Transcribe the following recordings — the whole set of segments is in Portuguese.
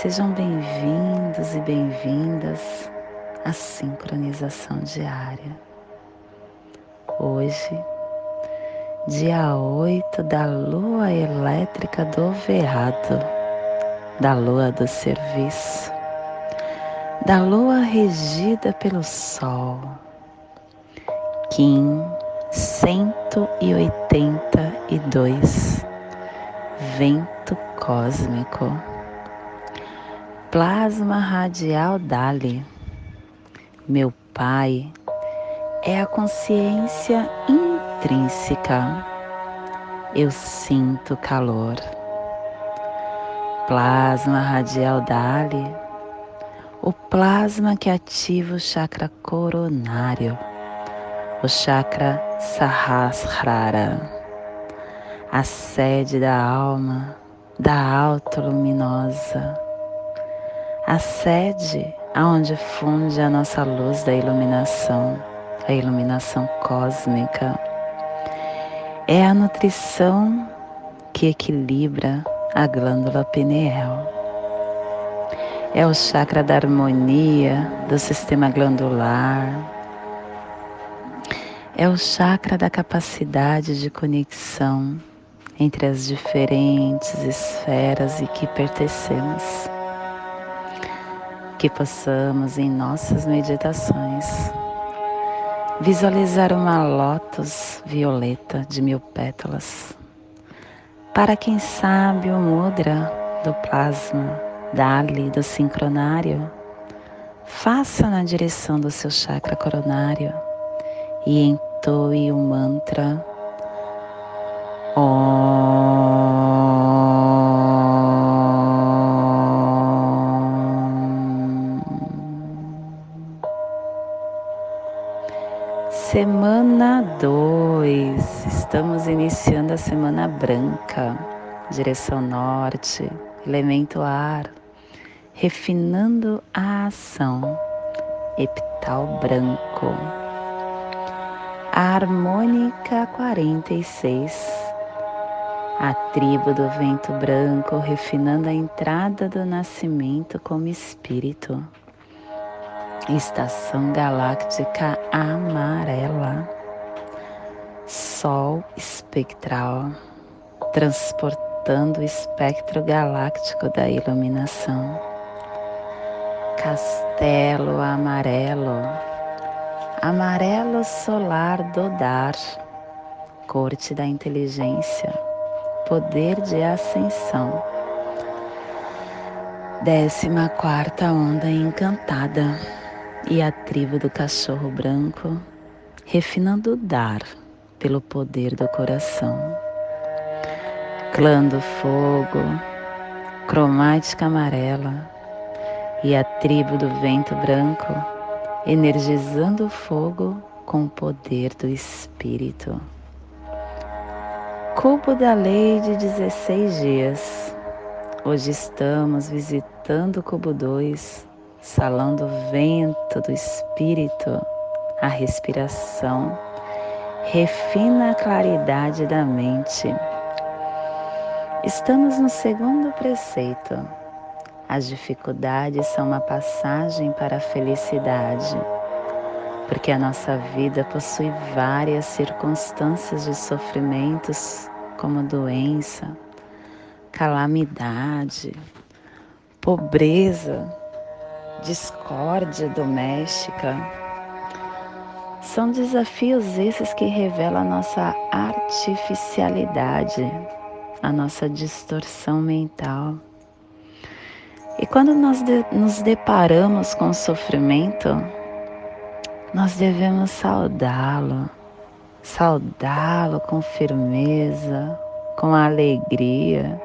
Sejam bem-vindos e bem-vindas à sincronização diária. Hoje, dia 8 da lua elétrica do veado, da lua do serviço da lua regida pelo sol. Kim 182 Vento cósmico Plasma radial Dali Meu Pai é a consciência intrínseca. Eu sinto calor. Plasma radial Dali o plasma que ativa o chakra coronário, o chakra Sahasrara, a sede da alma, da alta luminosa, a sede aonde funde a nossa luz da iluminação, a iluminação cósmica. É a nutrição que equilibra a glândula pineal é o chakra da harmonia do sistema glandular, é o chakra da capacidade de conexão entre as diferentes esferas e que pertencemos. Que possamos em nossas meditações visualizar uma lótus violeta de mil pétalas. Para quem sabe o mudra do plasma Dali do sincronário, faça na direção do seu chakra coronário e entoe o mantra Om. Semana 2, estamos iniciando a semana branca, direção norte, elemento ar refinando a ação, epital branco. A harmônica 46, a tribo do vento branco refinando a entrada do nascimento como espírito. Estação galáctica amarela, Sol espectral, transportando o espectro galáctico da iluminação. Castelo amarelo, amarelo solar do dar, corte da inteligência, poder de ascensão. Décima quarta onda encantada e a tribo do cachorro branco, refinando o dar pelo poder do coração. Clã do fogo, cromática amarela, e a tribo do vento branco, energizando o fogo com o poder do Espírito. Cubo da Lei de 16 dias. Hoje estamos visitando o Cubo 2, Salão do Vento do Espírito, a respiração, refina a claridade da mente. Estamos no segundo preceito as dificuldades são uma passagem para a felicidade, porque a nossa vida possui várias circunstâncias de sofrimentos, como doença, calamidade, pobreza, discórdia doméstica. São desafios esses que revelam a nossa artificialidade, a nossa distorção mental e quando nós de, nos deparamos com sofrimento, nós devemos saudá-lo, saudá-lo com firmeza, com alegria,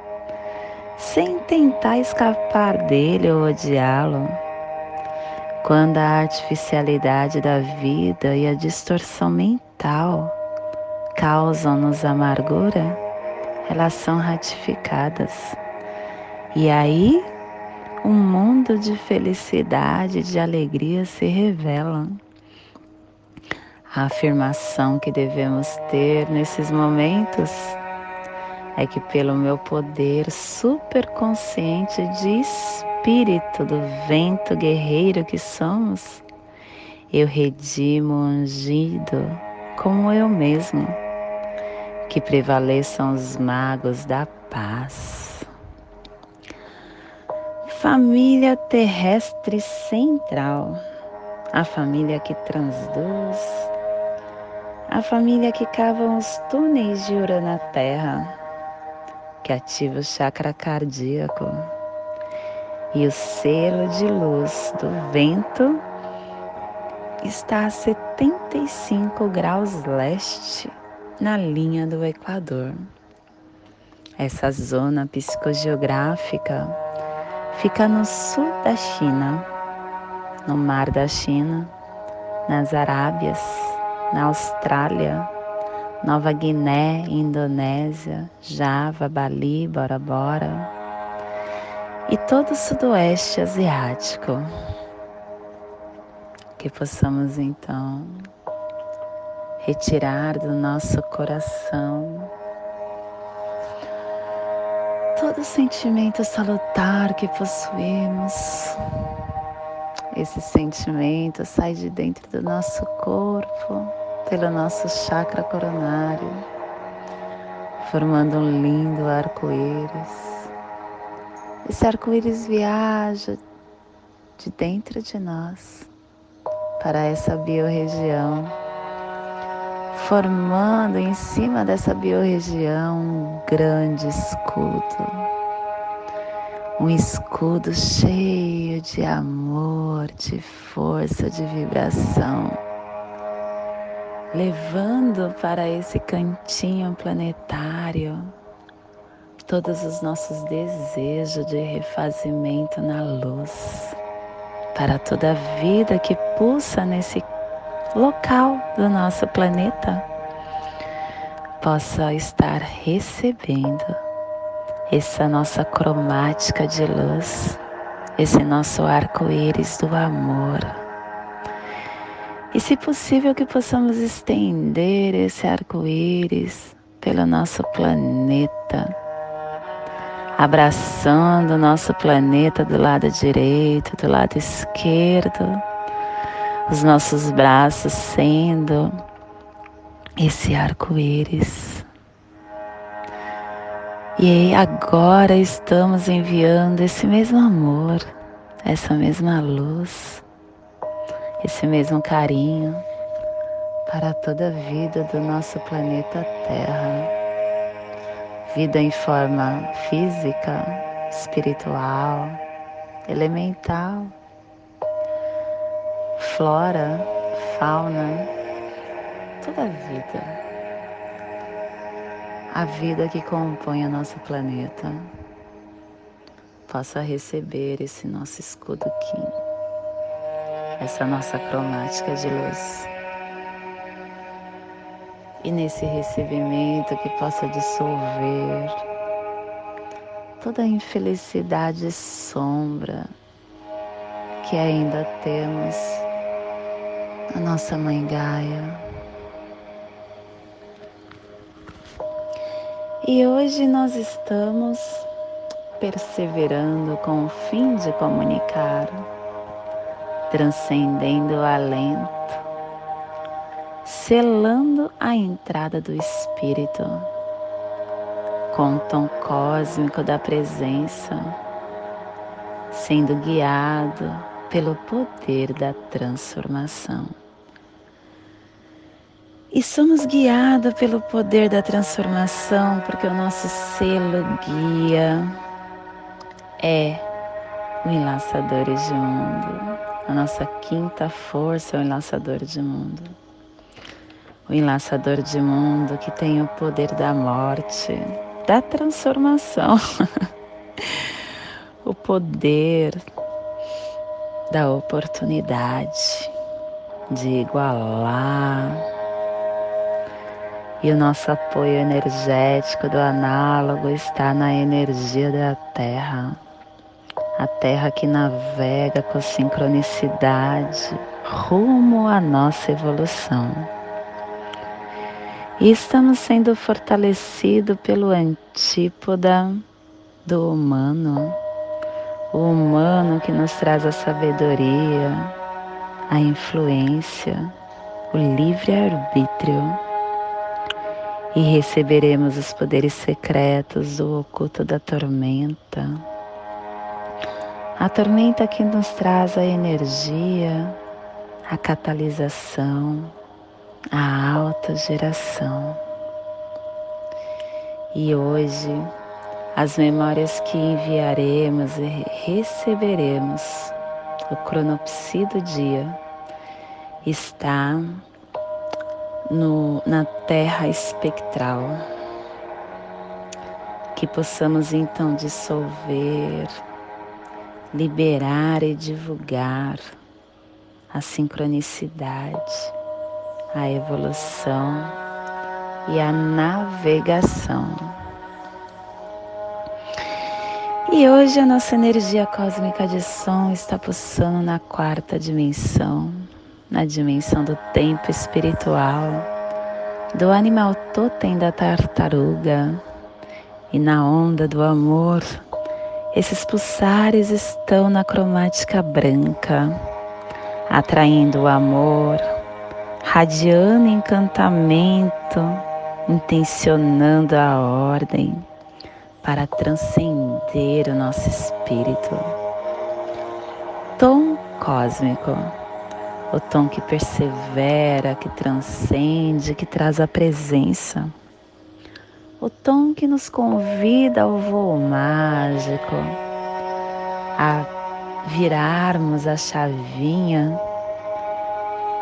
sem tentar escapar dele ou odiá-lo. Quando a artificialidade da vida e a distorção mental causam-nos amargura, elas são ratificadas. E aí um mundo de felicidade, de alegria se revela. A afirmação que devemos ter nesses momentos é que, pelo meu poder superconsciente de espírito do vento guerreiro que somos, eu redimo ungido como eu mesmo. Que prevaleçam os magos da paz. Família terrestre central, a família que transduz, a família que cava os túneis de Ura na Terra, que ativa o chakra cardíaco e o selo de luz do vento está a 75 graus leste na linha do Equador. Essa zona psicogeográfica fica no sul da China, no Mar da China, nas Arábias, na Austrália, Nova Guiné, Indonésia, Java, Bali, Bora Bora e todo o sudoeste asiático. Que possamos então retirar do nosso coração todo sentimento salutar que possuímos. Esse sentimento sai de dentro do nosso corpo, pelo nosso chakra coronário, formando um lindo arco-íris. Esse arco-íris viaja de dentro de nós para essa biorregião formando em cima dessa biorregião um grande escudo. Um escudo cheio de amor, de força, de vibração, levando para esse cantinho planetário todos os nossos desejos de refazimento na luz, para toda a vida que pulsa nesse local do nosso planeta possa estar recebendo essa nossa cromática de luz, esse nosso arco-íris do amor. E se possível que possamos estender esse arco-íris pelo nosso planeta, abraçando o nosso planeta do lado direito, do lado esquerdo os nossos braços sendo esse arco-íris. E agora estamos enviando esse mesmo amor, essa mesma luz, esse mesmo carinho para toda a vida do nosso planeta Terra. Vida em forma física, espiritual, elemental flora, fauna, toda a vida. A vida que compõe o nosso planeta possa receber esse nosso escudo Kim, essa nossa cromática de luz. E nesse recebimento que possa dissolver toda a infelicidade sombra que ainda temos a nossa mãe Gaia. E hoje nós estamos perseverando com o fim de comunicar, transcendendo o alento, selando a entrada do Espírito com o tom cósmico da presença, sendo guiado pelo poder da transformação. E somos guiados pelo poder da transformação, porque o nosso selo guia é o enlaçador de mundo. A nossa quinta força é o enlaçador de mundo. O enlaçador de mundo que tem o poder da morte, da transformação. o poder da oportunidade de igualar e o nosso apoio energético do análogo está na energia da Terra, a terra que navega com sincronicidade rumo à nossa evolução. E estamos sendo fortalecidos pelo antípoda do humano, o humano que nos traz a sabedoria, a influência, o livre-arbítrio. E receberemos os poderes secretos do oculto da tormenta. A tormenta que nos traz a energia, a catalisação, a autogeração. E hoje, as memórias que enviaremos e receberemos, o cronopsi do dia, está no, na terra espectral. Que possamos então dissolver, liberar e divulgar a sincronicidade, a evolução e a navegação. E hoje a nossa energia cósmica de som está pulsando na quarta dimensão, na dimensão do tempo espiritual, do animal totem da tartaruga e na onda do amor. Esses pulsares estão na cromática branca, atraindo o amor, radiando encantamento, intencionando a ordem para transcender o nosso espírito. Tom cósmico, o tom que persevera, que transcende, que traz a presença. O tom que nos convida ao voo mágico, a virarmos a chavinha,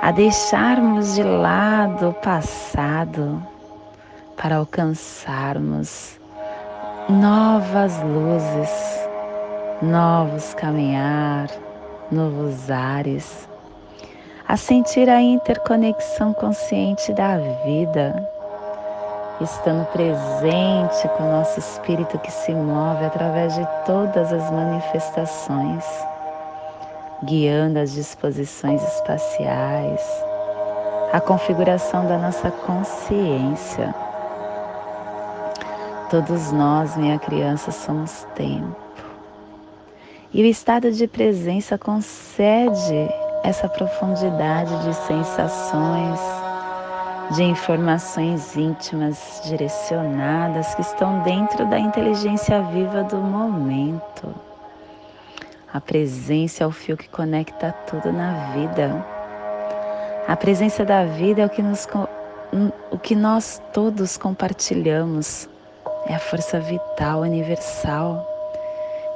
a deixarmos de lado o passado para alcançarmos novas luzes, novos caminhar, novos ares, a sentir a interconexão consciente da vida, estando presente com o nosso espírito que se move através de todas as manifestações, guiando as disposições espaciais, a configuração da nossa consciência Todos nós, minha criança, somos tempo. E o estado de presença concede essa profundidade de sensações, de informações íntimas direcionadas que estão dentro da inteligência viva do momento. A presença é o fio que conecta tudo na vida. A presença da vida é o que, nos, o que nós todos compartilhamos é a força vital universal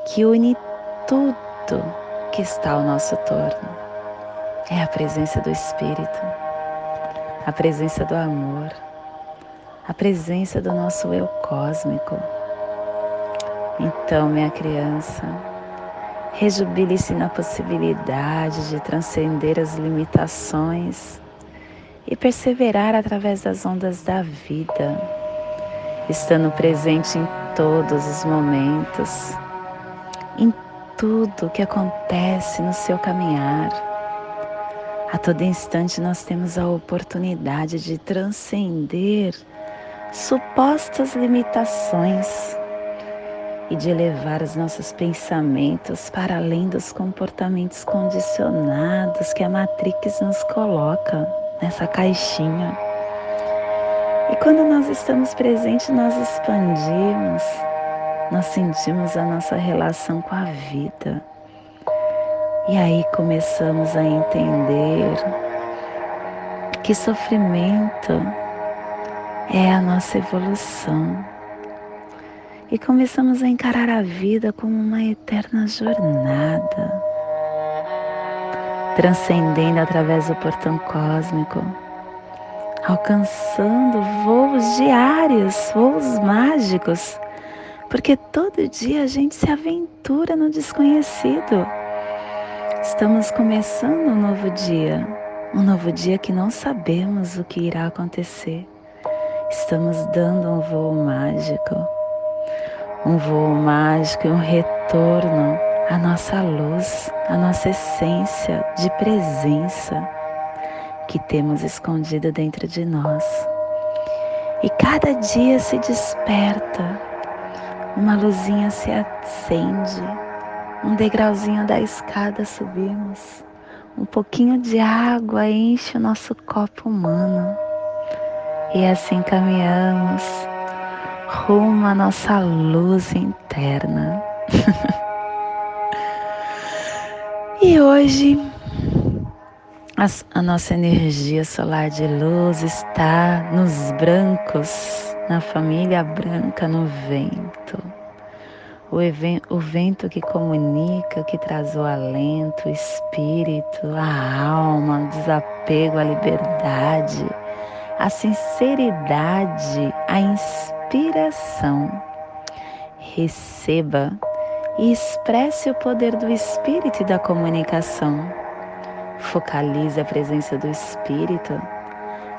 que une tudo que está ao nosso torno. É a presença do Espírito, a presença do amor, a presença do nosso eu cósmico. Então, minha criança, rejubile-se na possibilidade de transcender as limitações e perseverar através das ondas da vida estando presente em todos os momentos, em tudo que acontece no seu caminhar. A todo instante nós temos a oportunidade de transcender supostas limitações e de elevar os nossos pensamentos para além dos comportamentos condicionados que a Matrix nos coloca nessa caixinha. E quando nós estamos presentes, nós expandimos, nós sentimos a nossa relação com a vida. E aí começamos a entender que sofrimento é a nossa evolução. E começamos a encarar a vida como uma eterna jornada, transcendendo através do portão cósmico alcançando voos diários, voos mágicos, porque todo dia a gente se aventura no desconhecido. Estamos começando um novo dia, um novo dia que não sabemos o que irá acontecer. Estamos dando um voo mágico, um voo mágico e um retorno a nossa luz, a nossa essência de presença que temos escondida dentro de nós. E cada dia se desperta, uma luzinha se acende, um degrauzinho da escada subimos, um pouquinho de água enche o nosso copo humano. E assim caminhamos rumo à nossa luz interna. e hoje a, a nossa energia solar de luz está nos brancos, na família branca, no vento. O, o, vento que comunica, que traz o alento, o espírito, a alma, o desapego, a liberdade, a sinceridade, a inspiração. Receba e expresse o poder do espírito e da comunicação Focalize a presença do Espírito,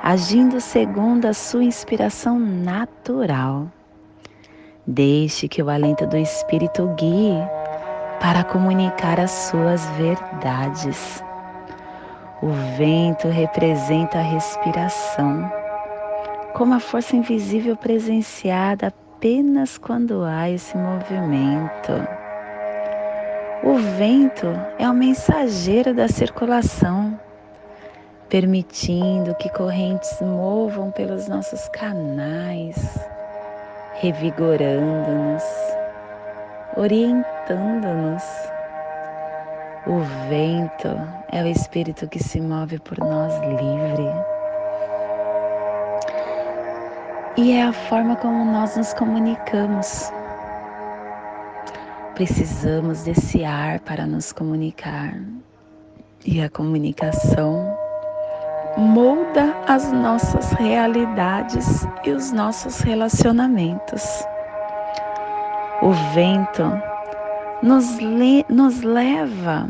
agindo segundo a sua inspiração natural. Deixe que o alento do Espírito guie para comunicar as suas verdades. O vento representa a respiração, como a força invisível presenciada apenas quando há esse movimento. O vento é o mensageiro da circulação, permitindo que correntes movam pelos nossos canais, revigorando-nos, orientando-nos. O vento é o espírito que se move por nós livre. E é a forma como nós nos comunicamos. Precisamos desse ar para nos comunicar. E a comunicação molda as nossas realidades e os nossos relacionamentos. O vento nos, le nos leva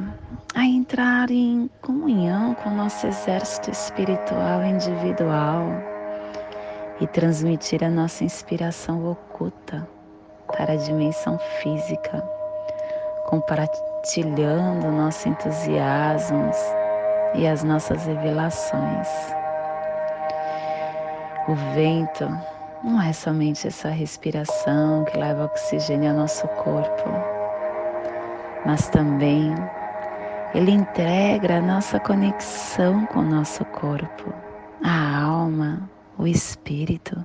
a entrar em comunhão com o nosso exército espiritual individual e transmitir a nossa inspiração oculta para a dimensão física compartilhando nosso entusiasmo e as nossas revelações. O vento não é somente essa respiração que leva oxigênio ao nosso corpo, mas também ele integra a nossa conexão com o nosso corpo, a alma, o espírito.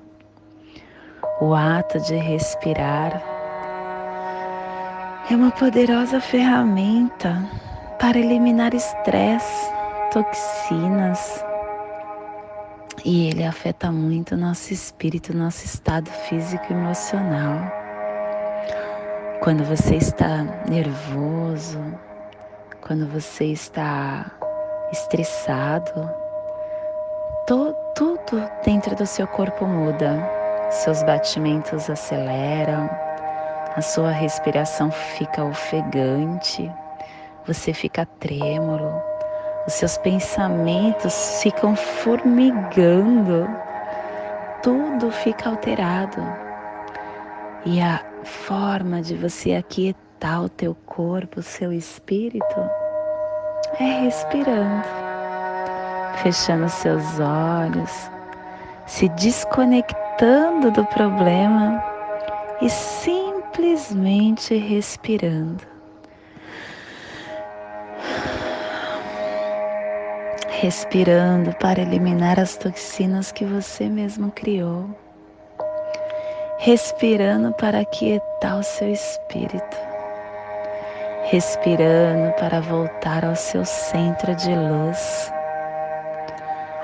O ato de respirar é uma poderosa ferramenta para eliminar estresse, toxinas. E ele afeta muito nosso espírito, nosso estado físico e emocional. Quando você está nervoso, quando você está estressado, to, tudo dentro do seu corpo muda. Seus batimentos aceleram, a sua respiração fica ofegante, você fica trêmulo, os seus pensamentos ficam formigando, tudo fica alterado. E a forma de você aquietar o teu corpo, o seu espírito, é respirando, fechando seus olhos, se desconectando do problema e sim simplesmente respirando. Respirando para eliminar as toxinas que você mesmo criou. Respirando para aquietar o seu espírito. Respirando para voltar ao seu centro de luz,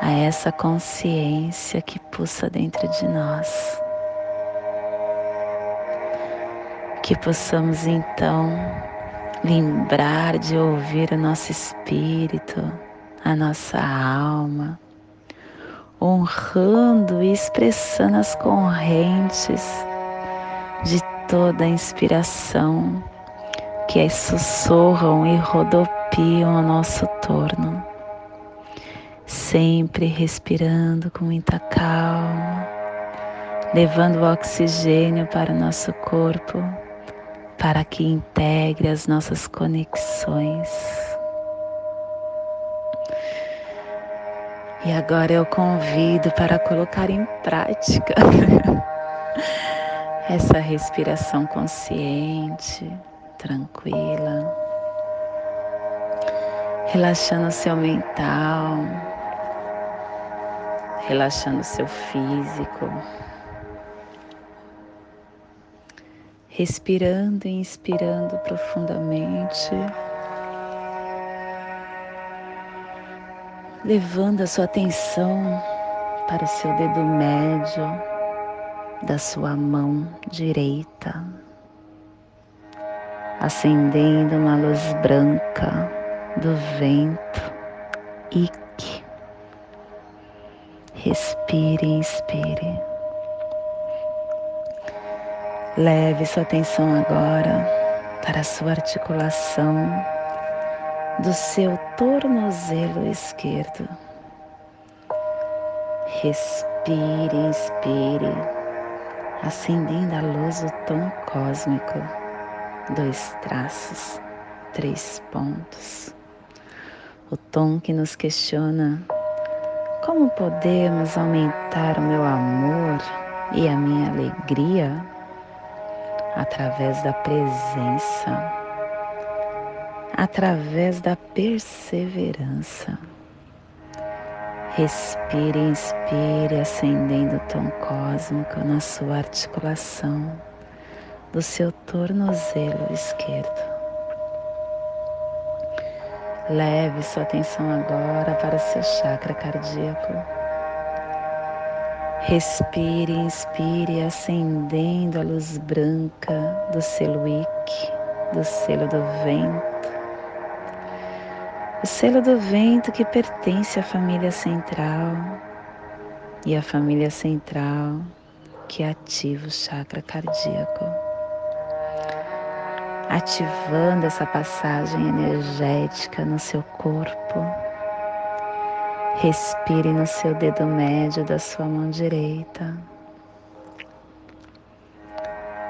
a essa consciência que pulsa dentro de nós. que possamos então lembrar de ouvir o nosso espírito, a nossa alma, honrando e expressando as correntes de toda a inspiração que sussurram e rodopiam ao nosso torno, sempre respirando com muita calma, levando o oxigênio para o nosso corpo para que integre as nossas conexões. E agora eu convido para colocar em prática essa respiração consciente, tranquila, relaxando o seu mental, relaxando seu físico. respirando e inspirando profundamente, levando a sua atenção para o seu dedo médio da sua mão direita, acendendo uma luz branca do vento Ike. Respire, inspire. Leve sua atenção agora para a sua articulação do seu tornozelo esquerdo. Respire, inspire, acendendo a luz do tom cósmico. Dois traços, três pontos. O tom que nos questiona como podemos aumentar o meu amor e a minha alegria através da presença, através da perseverança. Respire, inspire, acendendo o tom cósmico na sua articulação do seu tornozelo esquerdo. Leve sua atenção agora para seu chakra cardíaco Respire, inspire, acendendo a luz branca do selo Ikki, do selo do vento. O selo do vento que pertence à família central e a família central que ativa o chakra cardíaco. Ativando essa passagem energética no seu corpo Respire no seu dedo médio da sua mão direita.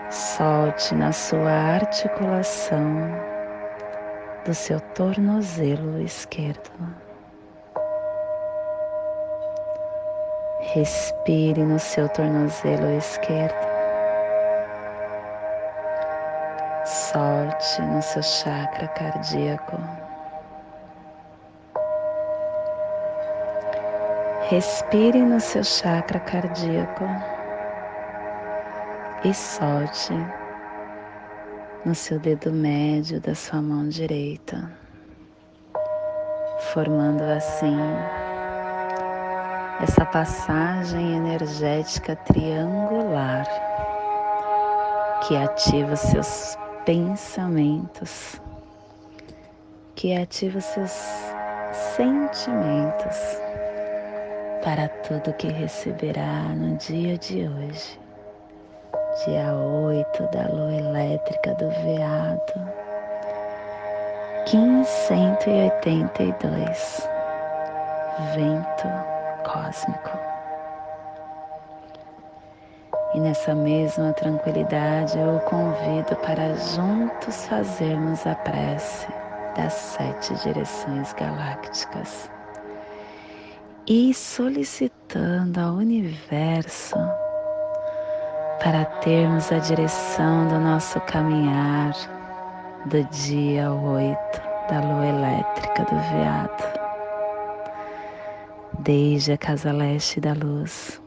Solte na sua articulação do seu tornozelo esquerdo. Respire no seu tornozelo esquerdo. Solte no seu chakra cardíaco. Respire no seu chakra cardíaco e solte no seu dedo médio da sua mão direita, formando assim essa passagem energética triangular que ativa seus pensamentos, que ativa os seus sentimentos para tudo que receberá no dia de hoje, dia 8 da lua elétrica do veado, 1582, vento cósmico. E nessa mesma tranquilidade eu o convido para juntos fazermos a prece das sete direções galácticas e solicitando ao universo para termos a direção do nosso caminhar do dia 8 da lua elétrica do veado, desde a casa leste da luz.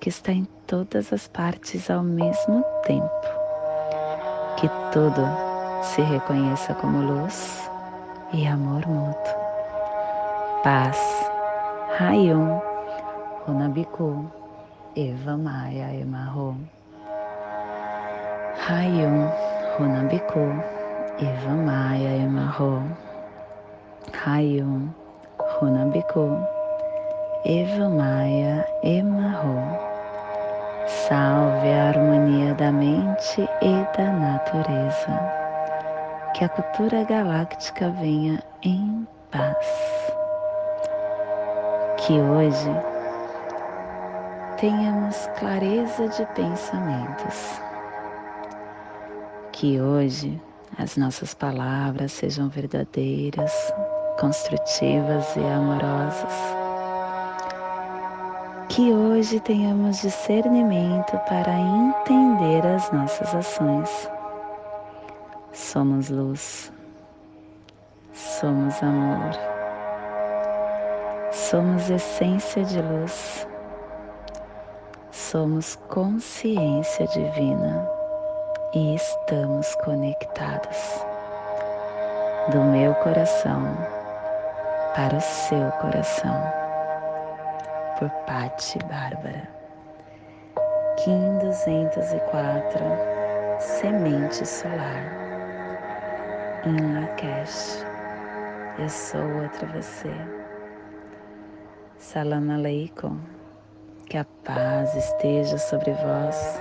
que está em todas as partes ao mesmo tempo, que tudo se reconheça como luz e amor mútuo. Paz, Rayum, Runabiku, Eva Maia Emarro. Rayum, Runabiku, Eva Maia Emarro. Rayum, Runabiku, Eva Maia Emarro. Salve a harmonia da mente e da natureza. Que a cultura galáctica venha em paz. Que hoje tenhamos clareza de pensamentos. Que hoje as nossas palavras sejam verdadeiras, construtivas e amorosas que hoje tenhamos discernimento para entender as nossas ações. Somos luz, somos amor, somos essência de luz, somos consciência divina. E estamos conectados. Do meu coração para o seu coração por Patti Bárbara. Kim 204 Semente Solar em Lakesh. Eu sou outra você. Salam Aleikum. Que a paz esteja sobre vós.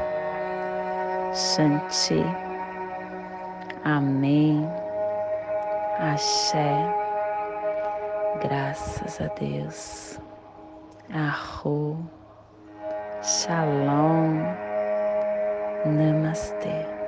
Shanti. Amém. Axé. Graças a Deus. Arro, Shalom, Namastê.